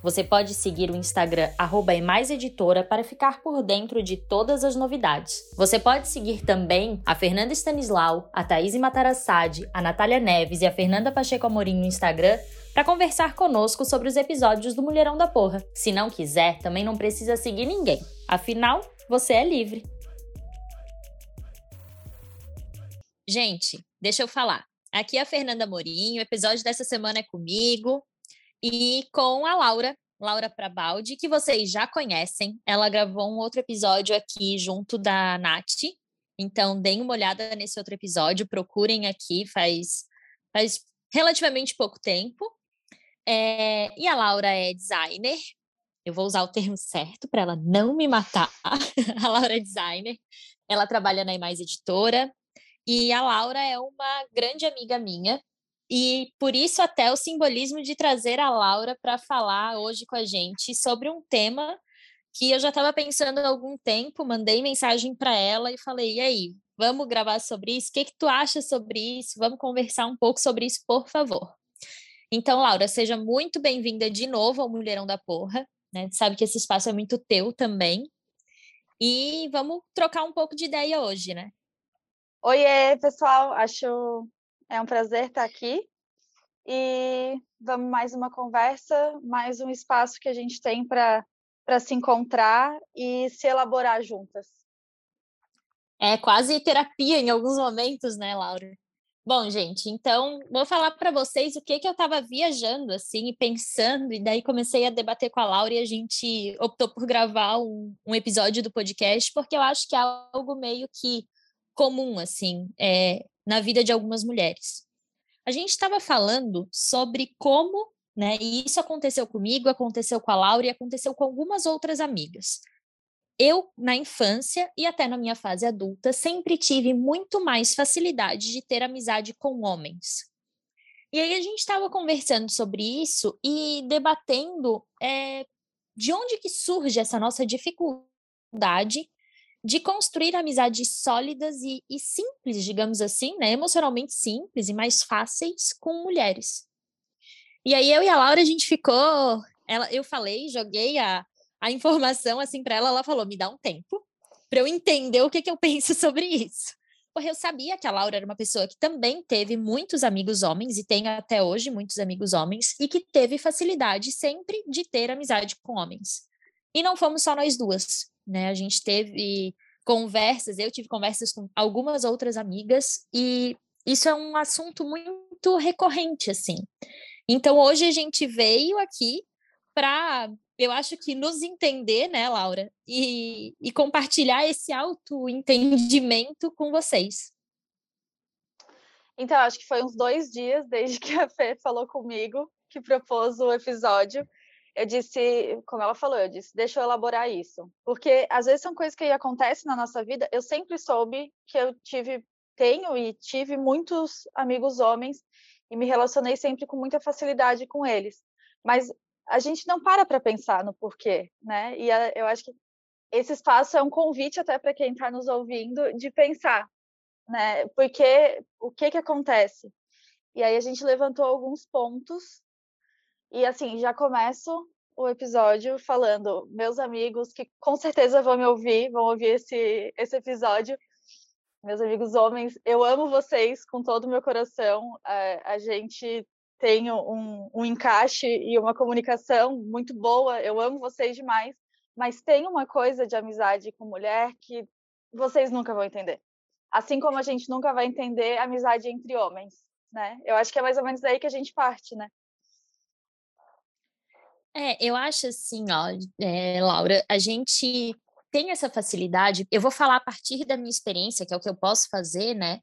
Você pode seguir o Instagram @emaiseditora para ficar por dentro de todas as novidades. Você pode seguir também a Fernanda Stanislau, a Thaís Matarassade, a Natália Neves e a Fernanda Pacheco Amorim no Instagram para conversar conosco sobre os episódios do Mulherão da Porra. Se não quiser, também não precisa seguir ninguém. Afinal, você é livre. Gente, deixa eu falar. Aqui é a Fernanda Amorim, o episódio dessa semana é comigo e com a Laura, Laura Prabaldi, que vocês já conhecem. Ela gravou um outro episódio aqui junto da Nath. Então, deem uma olhada nesse outro episódio, procurem aqui, faz, faz relativamente pouco tempo. É, e a Laura é designer. Eu vou usar o termo certo para ela não me matar. a Laura é designer. Ela trabalha na Imais Editora. E a Laura é uma grande amiga minha. E por isso até o simbolismo de trazer a Laura para falar hoje com a gente sobre um tema que eu já estava pensando há algum tempo, mandei mensagem para ela e falei: "E aí, vamos gravar sobre isso? O que que tu acha sobre isso? Vamos conversar um pouco sobre isso, por favor." Então, Laura, seja muito bem-vinda de novo ao Mulherão da Porra, né? Sabe que esse espaço é muito teu também. E vamos trocar um pouco de ideia hoje, né? Oiê, pessoal, acho é um prazer estar aqui. E vamos mais uma conversa, mais um espaço que a gente tem para se encontrar e se elaborar juntas. É quase terapia em alguns momentos, né, Laura? Bom, gente, então vou falar para vocês o que que eu estava viajando assim e pensando, e daí comecei a debater com a Laura e a gente optou por gravar um, um episódio do podcast, porque eu acho que é algo meio que comum, assim, é, na vida de algumas mulheres. A gente estava falando sobre como, né, e isso aconteceu comigo, aconteceu com a Laura e aconteceu com algumas outras amigas. Eu, na infância e até na minha fase adulta, sempre tive muito mais facilidade de ter amizade com homens. E aí a gente estava conversando sobre isso e debatendo é, de onde que surge essa nossa dificuldade de construir amizades sólidas e, e, simples, digamos assim, né? emocionalmente simples e mais fáceis com mulheres. E aí eu e a Laura a gente ficou, ela, eu falei, joguei a, a informação assim para ela, ela falou: "Me dá um tempo para eu entender o que que eu penso sobre isso". Porque eu sabia que a Laura era uma pessoa que também teve muitos amigos homens e tem até hoje muitos amigos homens e que teve facilidade sempre de ter amizade com homens. E não fomos só nós duas né? A gente teve conversas, eu tive conversas com algumas outras amigas e isso é um assunto muito recorrente, assim. Então, hoje a gente veio aqui para, eu acho que nos entender, né, Laura, e, e compartilhar esse autoentendimento com vocês. Então, acho que foi uns dois dias desde que a Fê falou comigo, que propôs o episódio eu disse, como ela falou, eu disse, deixa eu elaborar isso. Porque às vezes são coisas que acontecem na nossa vida. Eu sempre soube que eu tive, tenho e tive muitos amigos homens e me relacionei sempre com muita facilidade com eles. Mas a gente não para para pensar no porquê, né? E eu acho que esse espaço é um convite até para quem está nos ouvindo de pensar, né? Porque o que que acontece? E aí a gente levantou alguns pontos e assim, já começo o episódio falando, meus amigos que com certeza vão me ouvir, vão ouvir esse, esse episódio. Meus amigos homens, eu amo vocês com todo o meu coração. A, a gente tem um, um encaixe e uma comunicação muito boa. Eu amo vocês demais. Mas tem uma coisa de amizade com mulher que vocês nunca vão entender. Assim como a gente nunca vai entender amizade entre homens, né? Eu acho que é mais ou menos daí que a gente parte, né? É, eu acho assim, ó, é, Laura, a gente tem essa facilidade. Eu vou falar a partir da minha experiência, que é o que eu posso fazer, né?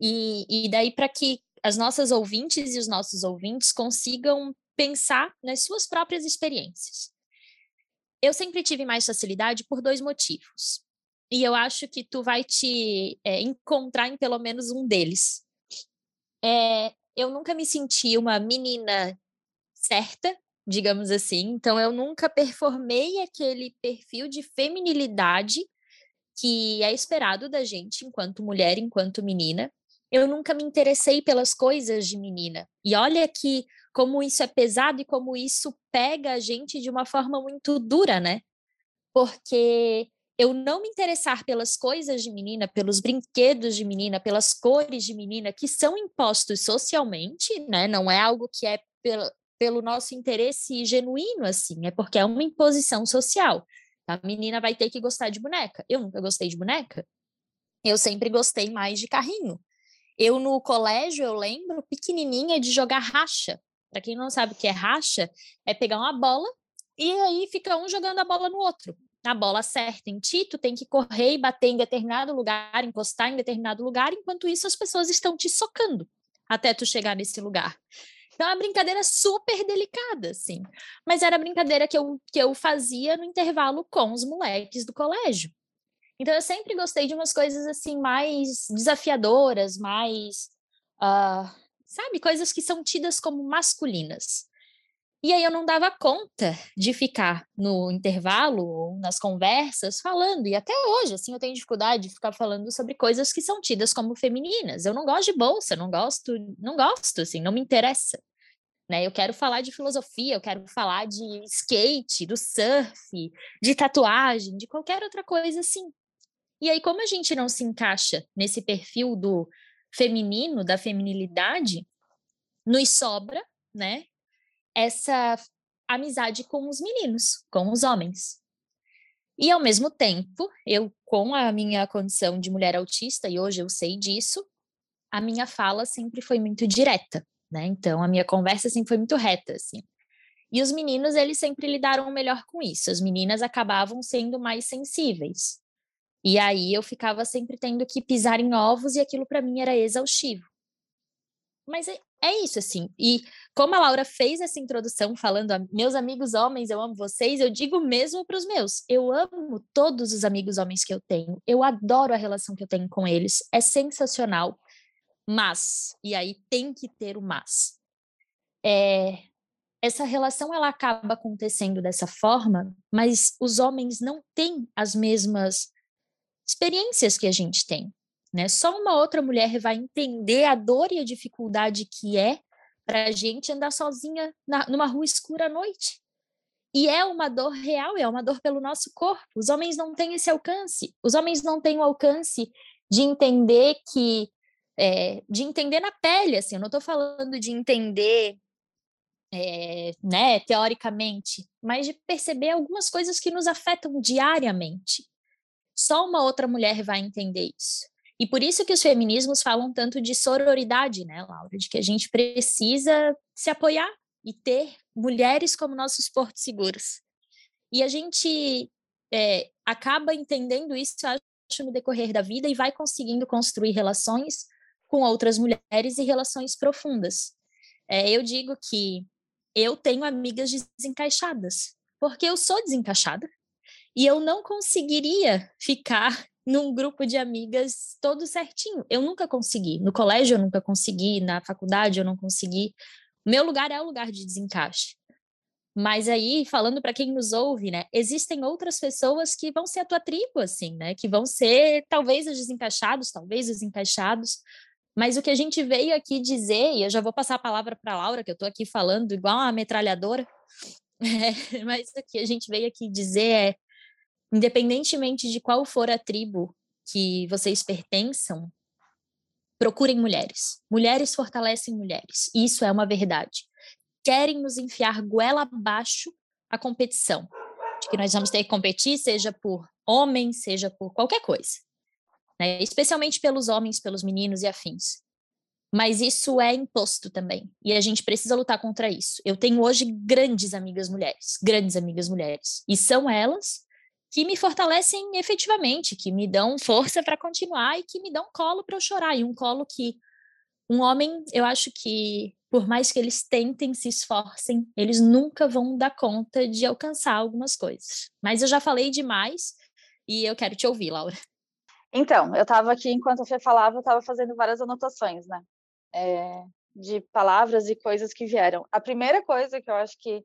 E, e daí para que as nossas ouvintes e os nossos ouvintes consigam pensar nas suas próprias experiências. Eu sempre tive mais facilidade por dois motivos. E eu acho que tu vai te é, encontrar em pelo menos um deles. é, eu nunca me senti uma menina certa, digamos assim. Então, eu nunca performei aquele perfil de feminilidade que é esperado da gente enquanto mulher, enquanto menina. Eu nunca me interessei pelas coisas de menina. E olha que como isso é pesado e como isso pega a gente de uma forma muito dura, né? Porque eu não me interessar pelas coisas de menina, pelos brinquedos de menina, pelas cores de menina que são impostos socialmente, né? Não é algo que é pelo nosso interesse genuíno assim, é porque é uma imposição social. A menina vai ter que gostar de boneca. Eu nunca gostei de boneca. Eu sempre gostei mais de carrinho. Eu no colégio, eu lembro, pequenininha de jogar racha. Para quem não sabe o que é racha, é pegar uma bola e aí fica um jogando a bola no outro. A bola acerta em ti, tu tem que correr e bater em determinado lugar, encostar em determinado lugar, enquanto isso as pessoas estão te socando até tu chegar nesse lugar. Então, é uma brincadeira super delicada, assim. Mas era a brincadeira que eu, que eu fazia no intervalo com os moleques do colégio. Então, eu sempre gostei de umas coisas, assim, mais desafiadoras, mais... Uh, sabe? Coisas que são tidas como masculinas. E aí eu não dava conta de ficar no intervalo ou nas conversas falando, e até hoje, assim, eu tenho dificuldade de ficar falando sobre coisas que são tidas como femininas. Eu não gosto de bolsa, não gosto, não gosto, assim, não me interessa. Né? Eu quero falar de filosofia, eu quero falar de skate, do surf, de tatuagem, de qualquer outra coisa assim. E aí, como a gente não se encaixa nesse perfil do feminino, da feminilidade, nos sobra, né, essa amizade com os meninos, com os homens. E ao mesmo tempo, eu com a minha condição de mulher autista e hoje eu sei disso, a minha fala sempre foi muito direta, né? Então a minha conversa sempre foi muito reta assim. E os meninos, eles sempre lidaram melhor com isso. As meninas acabavam sendo mais sensíveis. E aí eu ficava sempre tendo que pisar em ovos e aquilo para mim era exaustivo. Mas é, é isso, assim. E como a Laura fez essa introdução falando, meus amigos homens, eu amo vocês, eu digo mesmo para os meus. Eu amo todos os amigos homens que eu tenho. Eu adoro a relação que eu tenho com eles. É sensacional. Mas, e aí tem que ter o mas. É, essa relação ela acaba acontecendo dessa forma, mas os homens não têm as mesmas experiências que a gente tem. Né? Só uma outra mulher vai entender a dor e a dificuldade que é para a gente andar sozinha na, numa rua escura à noite. E é uma dor real, é uma dor pelo nosso corpo. Os homens não têm esse alcance. Os homens não têm o alcance de entender que. É, de entender na pele, assim, eu não estou falando de entender é, né, teoricamente, mas de perceber algumas coisas que nos afetam diariamente. Só uma outra mulher vai entender isso. E por isso que os feminismos falam tanto de sororidade, né, Laura? De que a gente precisa se apoiar e ter mulheres como nossos portos seguros. E a gente é, acaba entendendo isso, acho, no decorrer da vida e vai conseguindo construir relações com outras mulheres e relações profundas. É, eu digo que eu tenho amigas desencaixadas, porque eu sou desencaixada e eu não conseguiria ficar num grupo de amigas todo certinho. Eu nunca consegui. No colégio eu nunca consegui, na faculdade eu não consegui. Meu lugar é o lugar de desencaixe. Mas aí, falando para quem nos ouve, né, existem outras pessoas que vão ser a tua tribo, assim, né, que vão ser talvez os desencaixados, talvez os encaixados. Mas o que a gente veio aqui dizer, e eu já vou passar a palavra para Laura, que eu estou aqui falando igual uma metralhadora, é, mas o que a gente veio aqui dizer é independentemente de qual for a tribo que vocês pertençam, procurem mulheres. Mulheres fortalecem mulheres. Isso é uma verdade. Querem nos enfiar goela abaixo a competição. De que nós vamos ter que competir, seja por homens, seja por qualquer coisa. Né? Especialmente pelos homens, pelos meninos e afins. Mas isso é imposto também. E a gente precisa lutar contra isso. Eu tenho hoje grandes amigas mulheres, grandes amigas mulheres. E são elas que me fortalecem efetivamente, que me dão força para continuar e que me dão colo para eu chorar. E um colo que um homem, eu acho que por mais que eles tentem, se esforcem, eles nunca vão dar conta de alcançar algumas coisas. Mas eu já falei demais e eu quero te ouvir, Laura. Então, eu estava aqui, enquanto a Fê falava, eu estava fazendo várias anotações, né? é, de palavras e coisas que vieram. A primeira coisa que eu acho que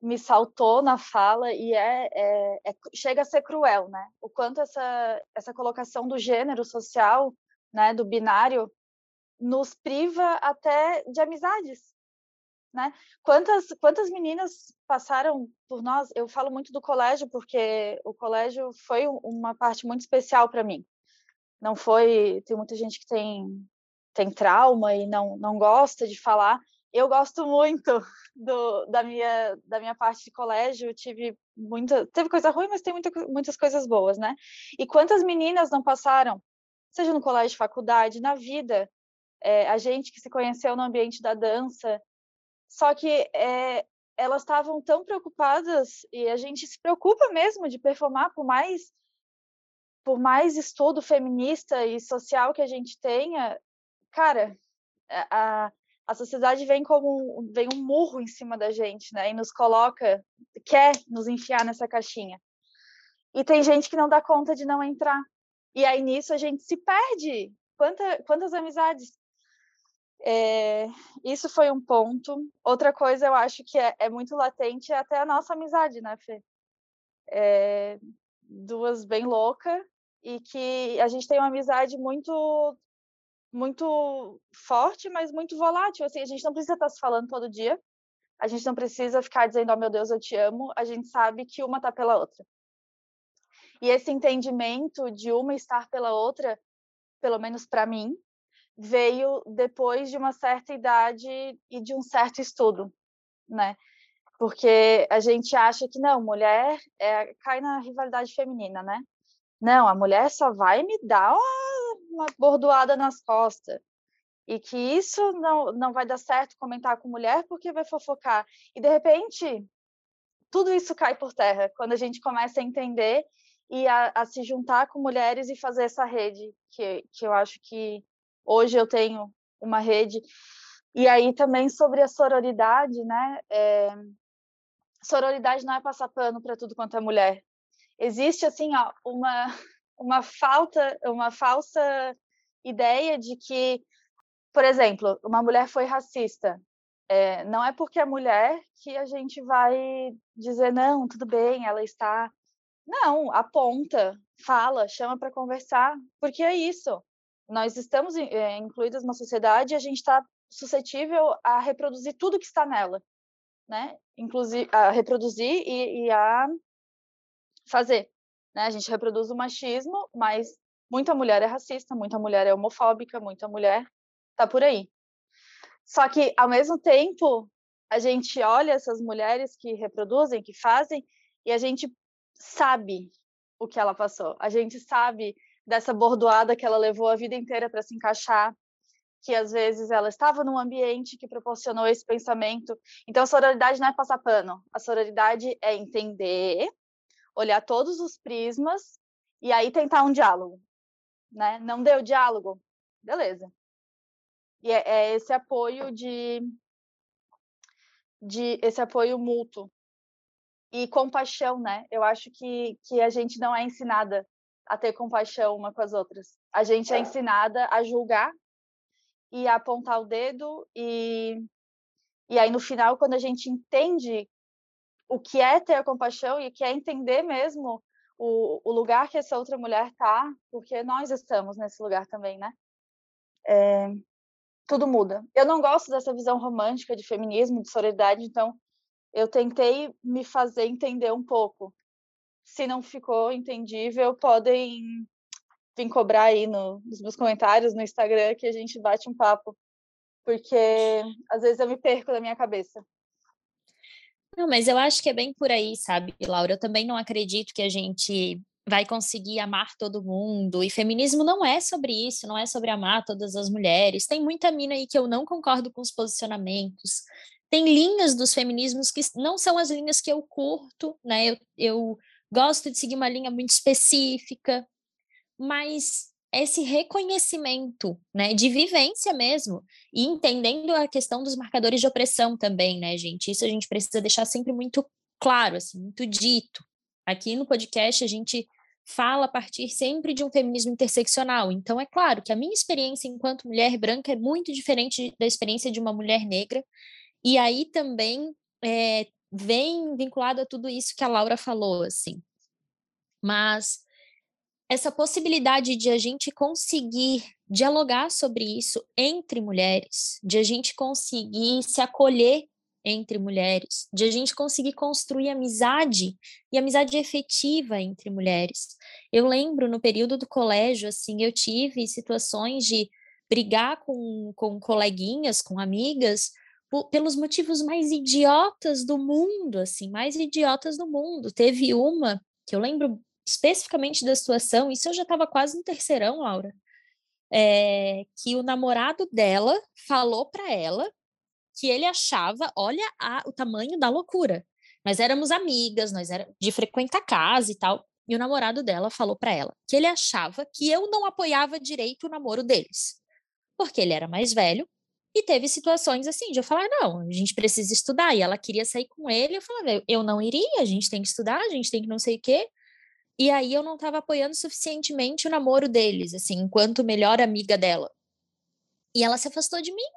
me saltou na fala e é, é, é, chega a ser cruel, né? O quanto essa essa colocação do gênero social, né, do binário, nos priva até de amizades, né? Quantas quantas meninas passaram por nós? Eu falo muito do colégio porque o colégio foi uma parte muito especial para mim. Não foi, tem muita gente que tem tem trauma e não não gosta de falar, eu gosto muito do, da, minha, da minha parte de colégio, tive muita, teve coisa ruim, mas tem muita, muitas coisas boas, né? E quantas meninas não passaram, seja no colégio, faculdade, na vida, é, a gente que se conheceu no ambiente da dança, só que é, elas estavam tão preocupadas e a gente se preocupa mesmo de performar por mais por mais estudo feminista e social que a gente tenha, cara, a, a sociedade vem como vem um murro em cima da gente, né? E nos coloca, quer nos enfiar nessa caixinha. E tem gente que não dá conta de não entrar. E aí nisso a gente se perde. Quanta, quantas amizades? É, isso foi um ponto. Outra coisa eu acho que é, é muito latente é até a nossa amizade, né, Fê? É, duas bem louca e que a gente tem uma amizade muito muito forte, mas muito volátil. Assim, a gente não precisa estar se falando todo dia. A gente não precisa ficar dizendo, oh meu Deus, eu te amo. A gente sabe que uma está pela outra. E esse entendimento de uma estar pela outra, pelo menos para mim, veio depois de uma certa idade e de um certo estudo, né? Porque a gente acha que não, mulher é, cai na rivalidade feminina, né? Não, a mulher só vai me dar uma bordoada nas costas. E que isso não, não vai dar certo comentar com mulher porque vai fofocar. E de repente, tudo isso cai por terra quando a gente começa a entender e a, a se juntar com mulheres e fazer essa rede, que, que eu acho que hoje eu tenho uma rede. E aí também sobre a sororidade, né? É, sororidade não é passar pano para tudo quanto é mulher. Existe assim, ó, uma uma falta, uma falsa ideia de que, por exemplo, uma mulher foi racista. É, não é porque é mulher que a gente vai dizer não, tudo bem, ela está. Não, aponta, fala, chama para conversar, porque é isso. Nós estamos é, incluídas na sociedade e a gente está suscetível a reproduzir tudo que está nela, né? Inclusive a reproduzir e, e a fazer. Né? A gente reproduz o machismo, mas muita mulher é racista, muita mulher é homofóbica, muita mulher tá por aí. Só que, ao mesmo tempo, a gente olha essas mulheres que reproduzem, que fazem, e a gente sabe o que ela passou. A gente sabe dessa bordoada que ela levou a vida inteira para se encaixar, que às vezes ela estava num ambiente que proporcionou esse pensamento. Então, a sororidade não é passar pano. A sororidade é entender olhar todos os prismas e aí tentar um diálogo, né? Não deu diálogo, beleza. E é, é esse apoio de, de esse apoio mútuo e compaixão, né? Eu acho que que a gente não é ensinada a ter compaixão uma com as outras. A gente é ensinada a julgar e a apontar o dedo e e aí no final quando a gente entende o que é ter a compaixão e o que é entender mesmo o, o lugar que essa outra mulher está, porque nós estamos nesse lugar também, né? É, tudo muda. Eu não gosto dessa visão romântica de feminismo, de solidariedade, então eu tentei me fazer entender um pouco. Se não ficou entendível, podem vir cobrar aí no, nos meus comentários no Instagram que a gente bate um papo, porque às vezes eu me perco da minha cabeça. Não, mas eu acho que é bem por aí, sabe, Laura? Eu também não acredito que a gente vai conseguir amar todo mundo. E feminismo não é sobre isso, não é sobre amar todas as mulheres. Tem muita mina aí que eu não concordo com os posicionamentos. Tem linhas dos feminismos que não são as linhas que eu curto, né? Eu, eu gosto de seguir uma linha muito específica, mas esse reconhecimento, né, de vivência mesmo, e entendendo a questão dos marcadores de opressão também, né, gente? Isso a gente precisa deixar sempre muito claro, assim, muito dito. Aqui no podcast a gente fala a partir sempre de um feminismo interseccional. Então, é claro que a minha experiência enquanto mulher branca é muito diferente da experiência de uma mulher negra, e aí também é, vem vinculado a tudo isso que a Laura falou, assim. Mas essa possibilidade de a gente conseguir dialogar sobre isso entre mulheres, de a gente conseguir se acolher entre mulheres, de a gente conseguir construir amizade e amizade efetiva entre mulheres. Eu lembro no período do colégio, assim, eu tive situações de brigar com, com coleguinhas, com amigas, pelos motivos mais idiotas do mundo, assim, mais idiotas do mundo. Teve uma que eu lembro especificamente da situação, isso eu já estava quase no terceirão, Laura, é, que o namorado dela falou para ela que ele achava, olha a, o tamanho da loucura. Nós éramos amigas, nós éramos de frequentar casa e tal, e o namorado dela falou para ela que ele achava que eu não apoiava direito o namoro deles, porque ele era mais velho e teve situações assim, de eu falar, não, a gente precisa estudar. E ela queria sair com ele, eu falava, eu não iria, a gente tem que estudar, a gente tem que não sei o quê. E aí eu não estava apoiando suficientemente o namoro deles, assim, enquanto melhor amiga dela. E ela se afastou de mim.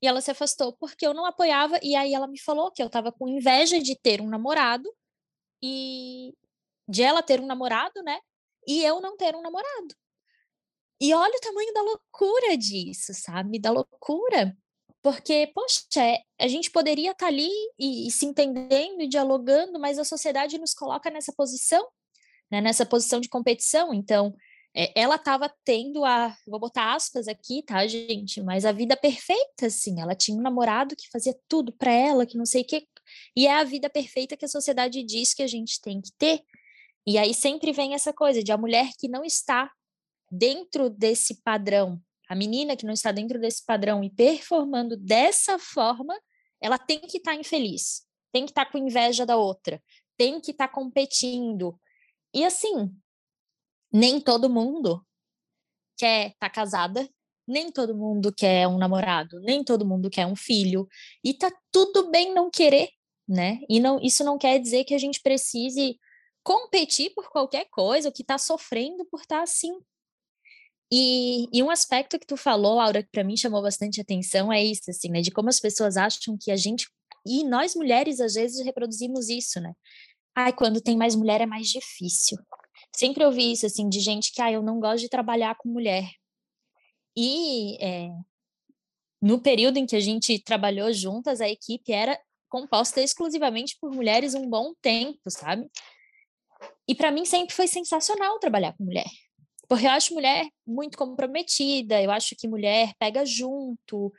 E ela se afastou porque eu não apoiava. E aí ela me falou que eu estava com inveja de ter um namorado e de ela ter um namorado, né? E eu não ter um namorado. E olha o tamanho da loucura disso, sabe? Da loucura. Porque, poxa, é, a gente poderia estar tá ali e, e, se entendendo e dialogando, mas a sociedade nos coloca nessa posição, né? nessa posição de competição. Então, é, ela estava tendo a, vou botar aspas aqui, tá, gente? Mas a vida perfeita, assim. Ela tinha um namorado que fazia tudo para ela, que não sei o quê. E é a vida perfeita que a sociedade diz que a gente tem que ter. E aí sempre vem essa coisa de a mulher que não está dentro desse padrão, a menina que não está dentro desse padrão e performando dessa forma, ela tem que estar tá infeliz, tem que estar tá com inveja da outra, tem que estar tá competindo. E assim, nem todo mundo quer estar tá casada, nem todo mundo quer um namorado, nem todo mundo quer um filho, e tá tudo bem não querer, né? E não, isso não quer dizer que a gente precise competir por qualquer coisa, ou que está sofrendo por estar tá assim. E, e, um aspecto que tu falou, Laura, que para mim chamou bastante atenção é isso, assim, né? De como as pessoas acham que a gente e nós mulheres às vezes reproduzimos isso, né? Ai, quando tem mais mulher é mais difícil. Sempre ouvi isso, assim, de gente que, ah, eu não gosto de trabalhar com mulher. E é, no período em que a gente trabalhou juntas, a equipe era composta exclusivamente por mulheres um bom tempo, sabe? E para mim sempre foi sensacional trabalhar com mulher. Porque eu acho mulher muito comprometida, eu acho que mulher pega junto,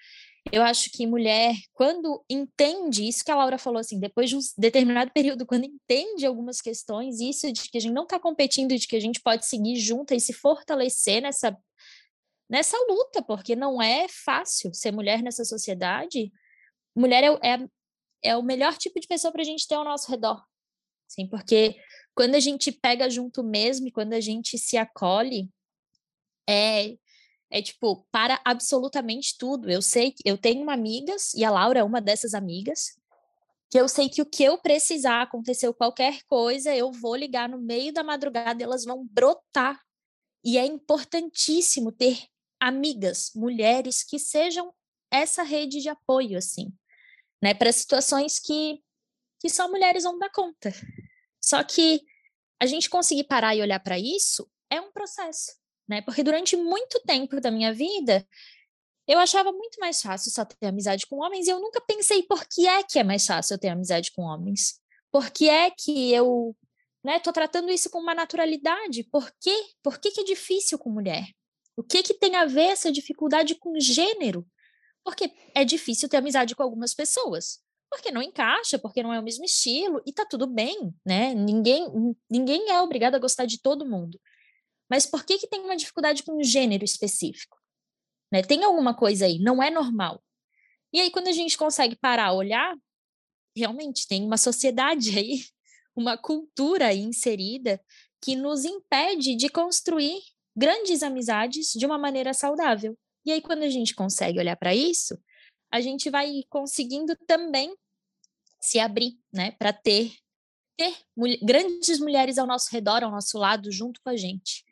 eu acho que mulher, quando entende isso que a Laura falou, assim, depois de um determinado período, quando entende algumas questões, isso de que a gente não está competindo, de que a gente pode seguir junto e se fortalecer nessa, nessa luta, porque não é fácil ser mulher nessa sociedade. Mulher é, é, é o melhor tipo de pessoa para a gente ter ao nosso redor. Sim, porque quando a gente pega junto mesmo e quando a gente se acolhe, é, é tipo, para absolutamente tudo. Eu sei que eu tenho amigas, e a Laura é uma dessas amigas, que eu sei que o que eu precisar, aconteceu qualquer coisa, eu vou ligar no meio da madrugada elas vão brotar. E é importantíssimo ter amigas, mulheres que sejam essa rede de apoio, assim, né, para situações que, que só mulheres vão dar conta. Só que a gente conseguir parar e olhar para isso é um processo, né? Porque durante muito tempo da minha vida, eu achava muito mais fácil só ter amizade com homens e eu nunca pensei por que é que é mais fácil eu ter amizade com homens. Por que é que eu, né, tô tratando isso com uma naturalidade? Por quê? Por que, que é difícil com mulher? O que que tem a ver essa dificuldade com gênero? Porque é difícil ter amizade com algumas pessoas porque não encaixa, porque não é o mesmo estilo, e tá tudo bem, né? Ninguém, ninguém é obrigado a gostar de todo mundo. Mas por que, que tem uma dificuldade com um gênero específico? Né? Tem alguma coisa aí, não é normal. E aí, quando a gente consegue parar, olhar, realmente tem uma sociedade aí, uma cultura aí inserida que nos impede de construir grandes amizades de uma maneira saudável. E aí, quando a gente consegue olhar para isso, a gente vai conseguindo também se abrir, né, para ter ter mul grandes mulheres ao nosso redor, ao nosso lado, junto com a gente.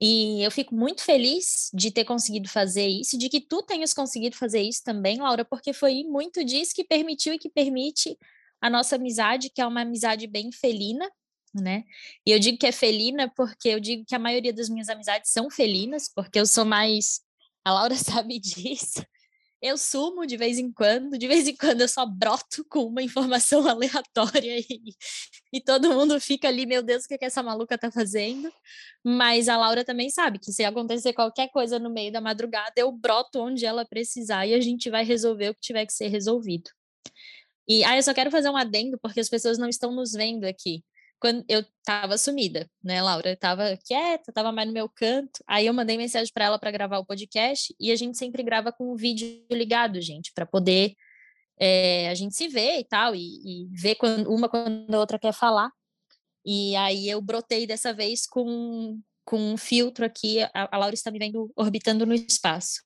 E eu fico muito feliz de ter conseguido fazer isso, de que tu tenhas conseguido fazer isso também, Laura, porque foi muito disso que permitiu e que permite a nossa amizade, que é uma amizade bem felina, né? E eu digo que é felina porque eu digo que a maioria das minhas amizades são felinas, porque eu sou mais. A Laura sabe disso. Eu sumo de vez em quando, de vez em quando eu só broto com uma informação aleatória e, e todo mundo fica ali, meu Deus, o que, é que essa maluca tá fazendo? Mas a Laura também sabe que se acontecer qualquer coisa no meio da madrugada, eu broto onde ela precisar e a gente vai resolver o que tiver que ser resolvido. E ah, eu só quero fazer um adendo, porque as pessoas não estão nos vendo aqui quando eu tava sumida, né, Laura? Eu tava quieta, tava mais no meu canto. Aí eu mandei mensagem para ela para gravar o podcast e a gente sempre grava com o vídeo ligado, gente, para poder é, a gente se ver e tal e, e ver quando, uma quando a outra quer falar. E aí eu brotei dessa vez com com um filtro aqui. A, a Laura está me vendo orbitando no espaço.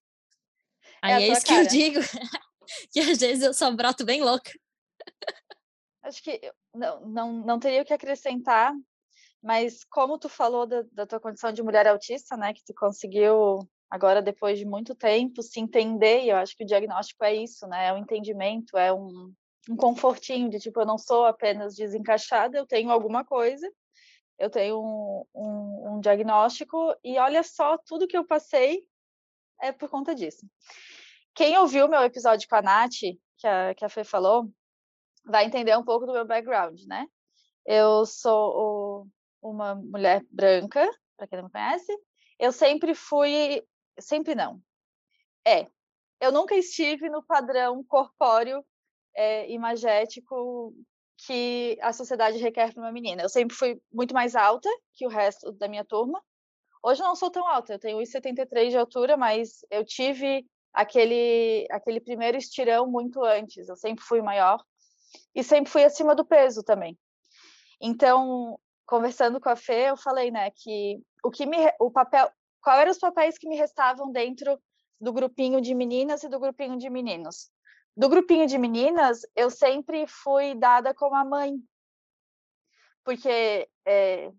É aí é, é isso cara. que eu digo, que às vezes eu só broto bem louca. Acho que não, não, não teria o que acrescentar, mas como tu falou da, da tua condição de mulher autista, né, que tu conseguiu agora depois de muito tempo se entender, e eu acho que o diagnóstico é isso, né, é um entendimento, é um, um confortinho de tipo, eu não sou apenas desencaixada, eu tenho alguma coisa, eu tenho um, um, um diagnóstico, e olha só, tudo que eu passei é por conta disso. Quem ouviu meu episódio com a Nath, que a, que a Fê falou, vai entender um pouco do meu background, né? Eu sou o, uma mulher branca, para quem não me conhece. Eu sempre fui, sempre não. É, eu nunca estive no padrão corpóreo é, imagético que a sociedade requer para uma menina. Eu sempre fui muito mais alta que o resto da minha turma. Hoje eu não sou tão alta, eu tenho 1,73 de altura, mas eu tive aquele aquele primeiro estirão muito antes. Eu sempre fui maior e sempre fui acima do peso também. Então, conversando com a Fê, eu falei, né, que o que me o papel, qual eram os papéis que me restavam dentro do grupinho de meninas e do grupinho de meninos? Do grupinho de meninas, eu sempre fui dada como a mãe, porque é,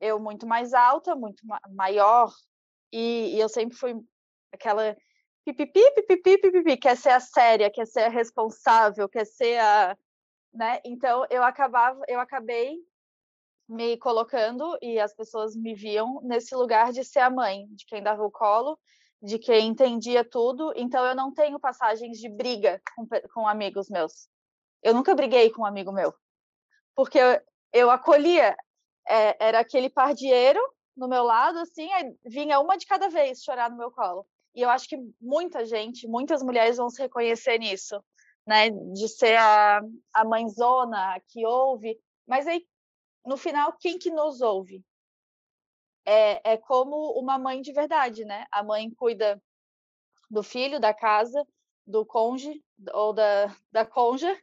eu muito mais alta, muito ma maior, e, e, eu sempre fui aquela pipipi, pipipi, pipipi, quer ser a séria, quer ser a responsável, quer ser a, né? Então eu acabava, eu acabei me colocando e as pessoas me viam nesse lugar de ser a mãe, de quem dava o colo, de quem entendia tudo. Então eu não tenho passagens de briga com, com amigos meus. Eu nunca briguei com um amigo meu, porque eu, eu acolhia. É, era aquele pardieiro no meu lado, assim, vinha uma de cada vez chorar no meu colo. E eu acho que muita gente, muitas mulheres vão se reconhecer nisso né, de ser a, a mãezona que ouve, mas aí, no final, quem que nos ouve? É, é como uma mãe de verdade, né? A mãe cuida do filho, da casa, do cônjuge ou da, da conja,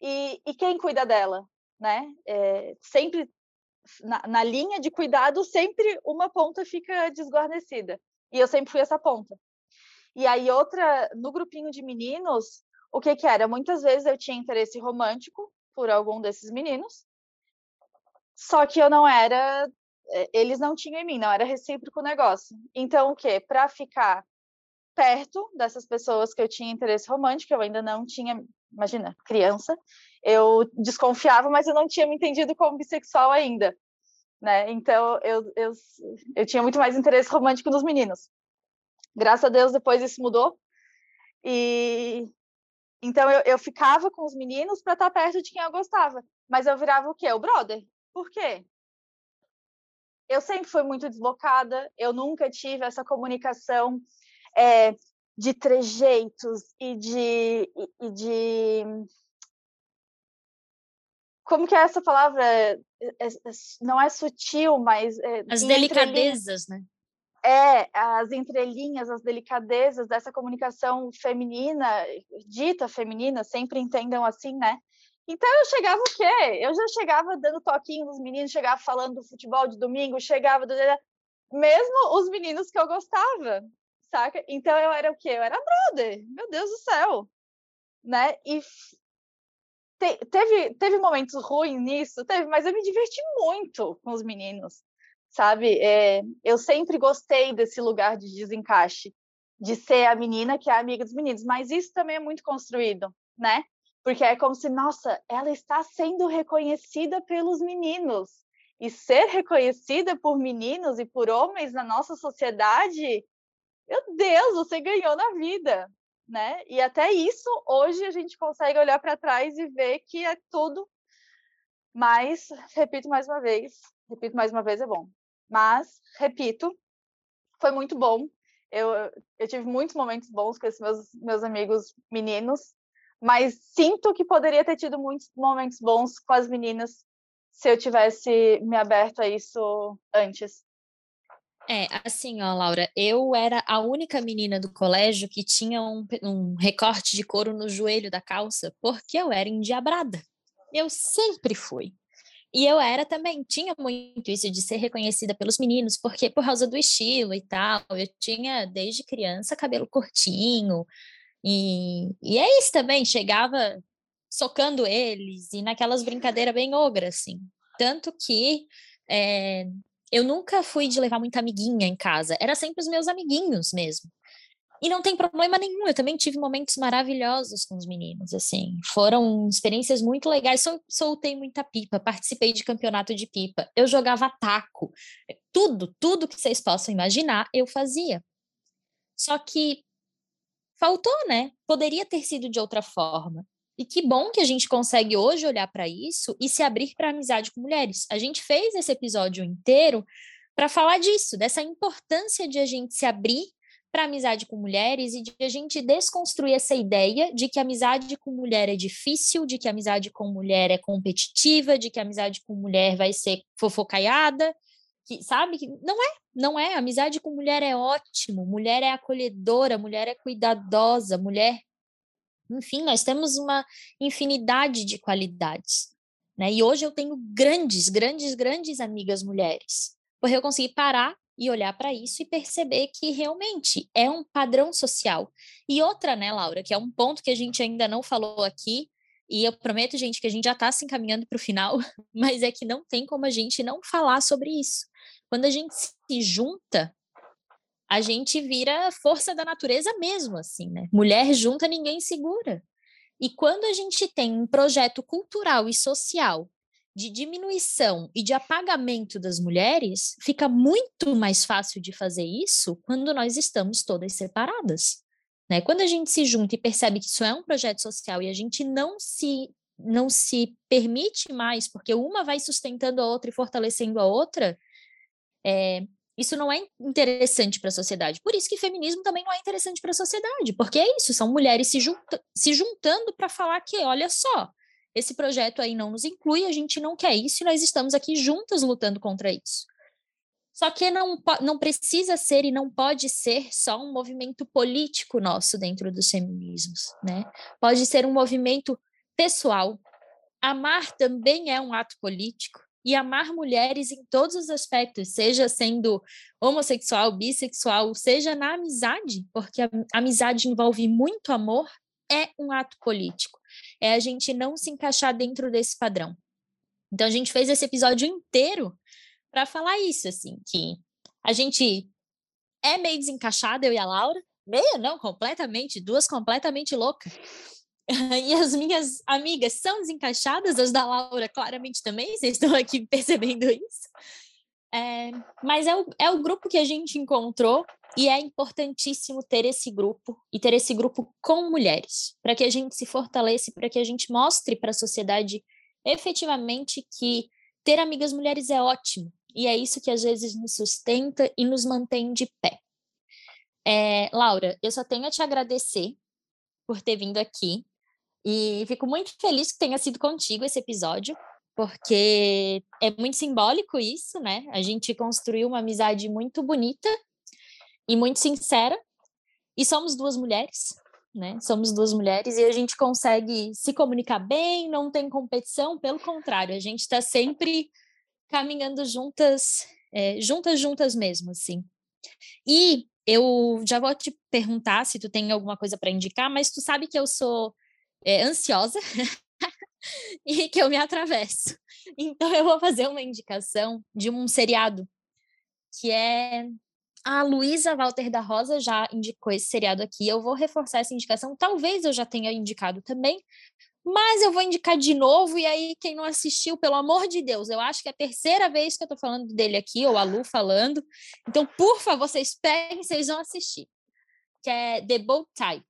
e, e quem cuida dela, né? É, sempre na, na, linha de cuidado, sempre uma ponta fica desguarnecida. E eu sempre fui essa ponta. E aí, outra, no grupinho de meninos, o que que era? Muitas vezes eu tinha interesse romântico por algum desses meninos, só que eu não era, eh, eles não tinham em mim, não era recíproco o negócio. Então, o que? Para ficar perto dessas pessoas que eu tinha interesse romântico, eu ainda não tinha, imagina, criança, eu desconfiava, mas eu não tinha me entendido como bissexual ainda, né? Então, eu, eu, eu tinha muito mais interesse romântico nos meninos. Graças a Deus, depois isso mudou. E, então eu, eu ficava com os meninos para estar tá perto de quem eu gostava. Mas eu virava o quê? O brother. Por quê? Eu sempre fui muito deslocada, eu nunca tive essa comunicação é, de trejeitos e de, e, e de. Como que é essa palavra? É, é, não é sutil, mas. É, As delicadezas, né? É as entrelinhas, as delicadezas dessa comunicação feminina, dita feminina, sempre entendam assim, né? Então eu chegava o quê? Eu já chegava dando toquinho nos meninos, chegava falando do futebol de domingo, chegava do... mesmo os meninos que eu gostava, saca? Então eu era o quê? Eu era brother, meu Deus do céu, né? E te, teve, teve momentos ruins nisso, teve, mas eu me diverti muito com os meninos, sabe? É, eu sempre gostei desse lugar de desencaixe, de ser a menina que é amiga dos meninos, mas isso também é muito construído, né? Porque é como se, nossa, ela está sendo reconhecida pelos meninos. E ser reconhecida por meninos e por homens na nossa sociedade, meu Deus, você ganhou na vida, né? E até isso, hoje a gente consegue olhar para trás e ver que é tudo. Mas, repito mais uma vez, repito mais uma vez, é bom. Mas, repito, foi muito bom. Eu, eu tive muitos momentos bons com esses meus, meus amigos meninos, mas sinto que poderia ter tido muitos momentos bons com as meninas se eu tivesse me aberto a isso antes. É, assim, ó, Laura, eu era a única menina do colégio que tinha um, um recorte de couro no joelho da calça, porque eu era endiabrada. Eu sempre fui. E eu era também, tinha muito isso de ser reconhecida pelos meninos, porque por causa do estilo e tal. Eu tinha, desde criança, cabelo curtinho. E, e é isso também, chegava socando eles e naquelas brincadeiras bem ogras, assim. Tanto que é, eu nunca fui de levar muita amiguinha em casa, era sempre os meus amiguinhos mesmo. E não tem problema nenhum, eu também tive momentos maravilhosos com os meninos, assim. Foram experiências muito legais. Sol, soltei muita pipa, participei de campeonato de pipa, eu jogava taco, tudo, tudo que vocês possam imaginar, eu fazia. Só que faltou, né? Poderia ter sido de outra forma. E que bom que a gente consegue hoje olhar para isso e se abrir para amizade com mulheres. A gente fez esse episódio inteiro para falar disso, dessa importância de a gente se abrir para amizade com mulheres e de a gente desconstruir essa ideia de que amizade com mulher é difícil, de que amizade com mulher é competitiva, de que amizade com mulher vai ser fofocaiada, que sabe que não é, não é. Amizade com mulher é ótimo, mulher é acolhedora, mulher é cuidadosa, mulher enfim, nós temos uma infinidade de qualidades. Né? E hoje eu tenho grandes, grandes, grandes amigas mulheres, porque eu consegui parar e olhar para isso e perceber que realmente é um padrão social. E outra, né, Laura, que é um ponto que a gente ainda não falou aqui, e eu prometo, gente, que a gente já está se encaminhando para o final, mas é que não tem como a gente não falar sobre isso. Quando a gente se junta, a gente vira força da natureza mesmo, assim, né? Mulher junta, ninguém segura. E quando a gente tem um projeto cultural e social de diminuição e de apagamento das mulheres, fica muito mais fácil de fazer isso quando nós estamos todas separadas. Né? Quando a gente se junta e percebe que isso é um projeto social e a gente não se não se permite mais, porque uma vai sustentando a outra e fortalecendo a outra, é, isso não é interessante para a sociedade. Por isso que feminismo também não é interessante para a sociedade, porque é isso, são mulheres se, junta, se juntando para falar que, olha só, esse projeto aí não nos inclui, a gente não quer isso e nós estamos aqui juntas lutando contra isso. Só que não, não precisa ser e não pode ser só um movimento político nosso dentro dos feminismos, né? Pode ser um movimento pessoal. Amar também é um ato político e amar mulheres em todos os aspectos, seja sendo homossexual, bissexual, seja na amizade, porque a amizade envolve muito amor, é um ato político. É a gente não se encaixar dentro desse padrão. Então a gente fez esse episódio inteiro para falar isso, assim, que a gente é meio desencaixada, eu e a Laura, meio não, completamente, duas completamente loucas. e as minhas amigas são desencaixadas, as da Laura claramente também, vocês estão aqui percebendo isso. É, mas é o, é o grupo que a gente encontrou e é importantíssimo ter esse grupo e ter esse grupo com mulheres, para que a gente se fortaleça, para que a gente mostre para a sociedade efetivamente que ter amigas mulheres é ótimo e é isso que às vezes nos sustenta e nos mantém de pé. É, Laura, eu só tenho a te agradecer por ter vindo aqui. E fico muito feliz que tenha sido contigo esse episódio, porque é muito simbólico isso, né? A gente construiu uma amizade muito bonita e muito sincera. E somos duas mulheres, né? Somos duas mulheres e a gente consegue se comunicar bem, não tem competição, pelo contrário, a gente está sempre caminhando juntas, é, juntas, juntas mesmo, assim. E eu já vou te perguntar se tu tem alguma coisa para indicar, mas tu sabe que eu sou é, ansiosa. e que eu me atravesso. Então eu vou fazer uma indicação de um seriado que é a Luísa Walter da Rosa já indicou esse seriado aqui. Eu vou reforçar essa indicação. Talvez eu já tenha indicado também, mas eu vou indicar de novo. E aí, quem não assistiu, pelo amor de Deus, eu acho que é a terceira vez que eu tô falando dele aqui, ou a Lu falando. Então, por favor, vocês peguem, vocês vão assistir. Que é The Bold Type.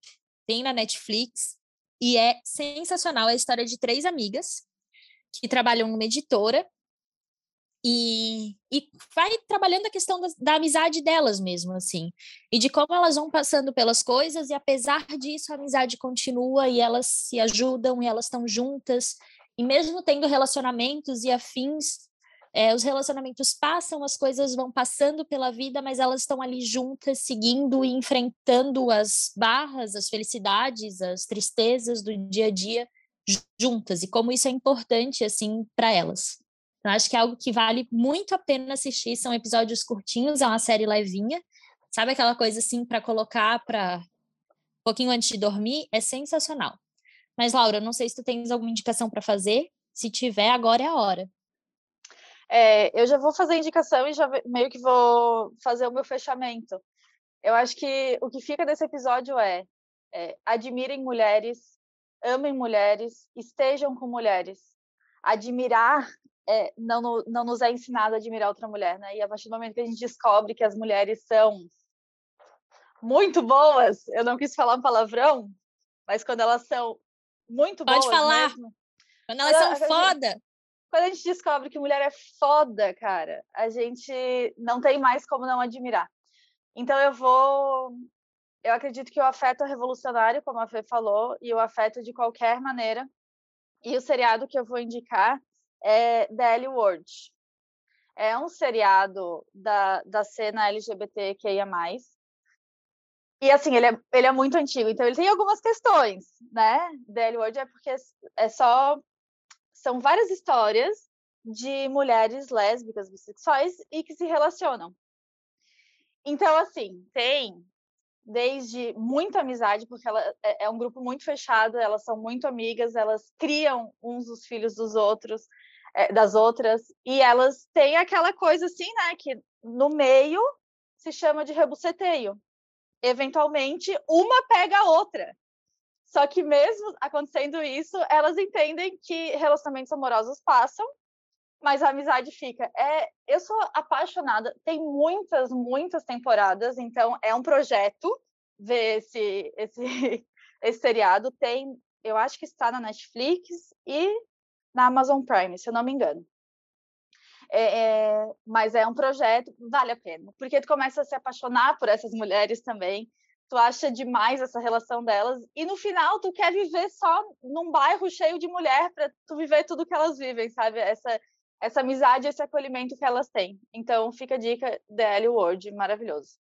Tem na Netflix. E é sensacional. É a história de três amigas que trabalham numa editora e, e vai trabalhando a questão da, da, amizade delas mesmo, assim, e de como elas vão passando pelas coisas, e apesar disso, a amizade continua e elas se ajudam e elas estão juntas, e mesmo tendo relacionamentos e afins, é, os relacionamentos passam, as coisas vão passando pela vida, mas elas estão ali juntas, seguindo e enfrentando as barras, as felicidades, as tristezas do dia a dia juntas, e como isso é importante, assim, para elas. Eu acho que é algo que vale muito a pena assistir. São episódios curtinhos, é uma série levinha. Sabe aquela coisa assim para colocar para um pouquinho antes de dormir? É sensacional. Mas, Laura, não sei se tu tens alguma indicação para fazer. Se tiver, agora é a hora. É, eu já vou fazer a indicação e já meio que vou fazer o meu fechamento. Eu acho que o que fica desse episódio é, é admirem mulheres, amem mulheres, estejam com mulheres. Admirar é, não, não nos é ensinado a admirar outra mulher, né? E a partir do momento que a gente descobre que as mulheres são muito boas, eu não quis falar um palavrão, mas quando elas são muito Pode boas. Pode falar. Mesmo, quando elas são foda. quando a gente descobre que mulher é foda, cara, a gente não tem mais como não admirar. Então eu vou. Eu acredito que o afeto é revolucionário, como a Fê falou, e o afeto de qualquer maneira. E o seriado que eu vou indicar é The L Word. É um seriado da, da cena LGBTQIA+. E, assim, ele é, ele é muito antigo, então ele tem algumas questões, né? The L Word é porque é só... São várias histórias de mulheres lésbicas, bissexuais e que se relacionam. Então, assim, tem desde muita amizade, porque ela é, é um grupo muito fechado, elas são muito amigas, elas criam uns os filhos dos outros, é, das outras, e elas têm aquela coisa assim, né, que no meio se chama de rebuceteio. Eventualmente, uma pega a outra. Só que mesmo acontecendo isso, elas entendem que relacionamentos amorosos passam, mas a amizade fica. É, eu sou apaixonada, tem muitas, muitas temporadas, então é um projeto ver esse, esse, esse seriado. Tem, eu acho que está na Netflix e na Amazon Prime, se eu não me engano. É, é, mas é um projeto, vale a pena, porque tu começa a se apaixonar por essas mulheres também, tu acha demais essa relação delas, e no final tu quer viver só num bairro cheio de mulher para tu viver tudo que elas vivem, sabe? Essa, essa amizade, esse acolhimento que elas têm. Então fica a dica Ellie Ward, maravilhoso.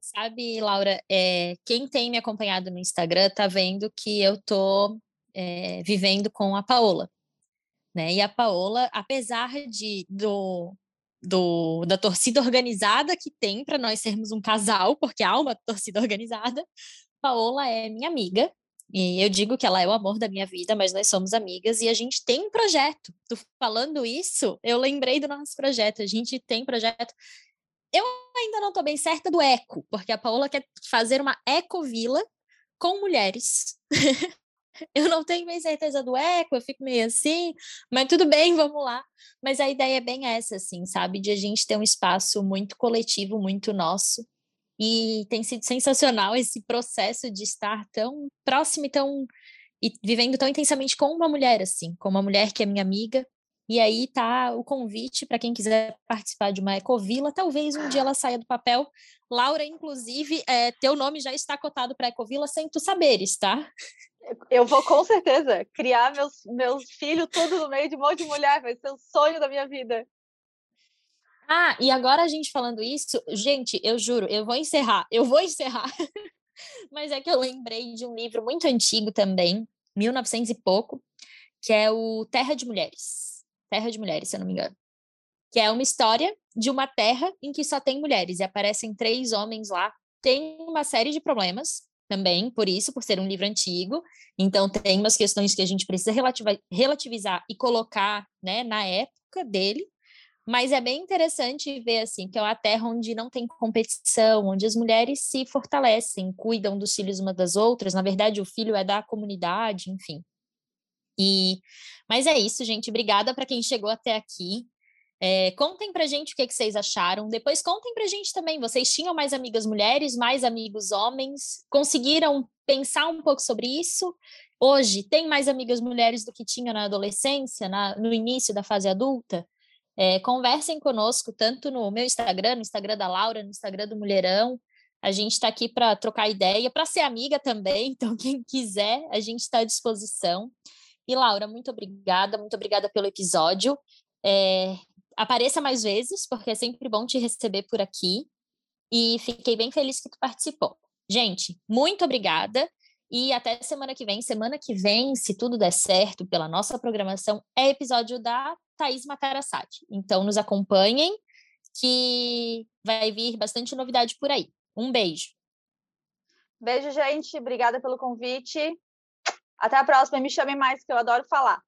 Sabe, Laura, é, quem tem me acompanhado no Instagram tá vendo que eu tô é, vivendo com a Paola né? E a Paola, apesar de do, do da torcida organizada que tem para nós sermos um casal, porque há uma torcida organizada, Paola é minha amiga. E eu digo que ela é o amor da minha vida, mas nós somos amigas e a gente tem um projeto. Tu falando isso, eu lembrei do nosso projeto. A gente tem projeto. Eu ainda não estou bem certa do eco, porque a Paola quer fazer uma ecovila com mulheres Eu não tenho bem certeza do eco, eu fico meio assim, mas tudo bem, vamos lá. Mas a ideia é bem essa, assim, sabe? De a gente ter um espaço muito coletivo, muito nosso. E tem sido sensacional esse processo de estar tão próximo e tão e vivendo tão intensamente com uma mulher assim, com uma mulher que é minha amiga. E aí tá o convite para quem quiser participar de uma ecovila, talvez um dia ela saia do papel. Laura, inclusive, é, teu nome já está cotado para ecovila sem tu saberes, tá? Eu vou com certeza criar meus, meus filhos tudo no meio de um monte de mulher, vai ser o sonho da minha vida. Ah, e agora a gente falando isso, gente, eu juro, eu vou encerrar, eu vou encerrar. Mas é que eu lembrei de um livro muito antigo também, 1900 e pouco, que é o Terra de Mulheres. Terra de Mulheres, se eu não me engano. Que é uma história de uma terra em que só tem mulheres e aparecem três homens lá. Tem uma série de problemas, também, por isso, por ser um livro antigo. Então, tem umas questões que a gente precisa relativizar e colocar né, na época dele. Mas é bem interessante ver assim que é uma terra onde não tem competição, onde as mulheres se fortalecem, cuidam dos filhos umas das outras. Na verdade, o filho é da comunidade, enfim. E mas é isso, gente. Obrigada para quem chegou até aqui. É, contem pra gente o que, que, vocês acharam. Depois contem pra gente também. Vocês tinham mais amigas mulheres, mais amigos homens? Conseguiram pensar um pouco sobre isso? Hoje tem mais amigas mulheres do que tinha na adolescência, na, no início da fase adulta? É, conversem conosco, tanto no meu Instagram, no Instagram da Laura, no Instagram do Mulherão. A gente está aqui para trocar ideia, para ser amiga também. Então, quem quiser, a gente está à disposição. E, Laura, muito obrigada, muito obrigada pelo episódio. É, apareça mais vezes, porque é sempre bom te receber por aqui. E fiquei bem feliz que tu participou. Gente, muito obrigada. E até semana que vem. Semana que vem, se tudo der certo pela nossa programação, é episódio da Thaís Matarassati. Então, nos acompanhem, que vai vir bastante novidade por aí. Um beijo. Beijo, gente. Obrigada pelo convite. Até a próxima. Me chamem mais, que eu adoro falar.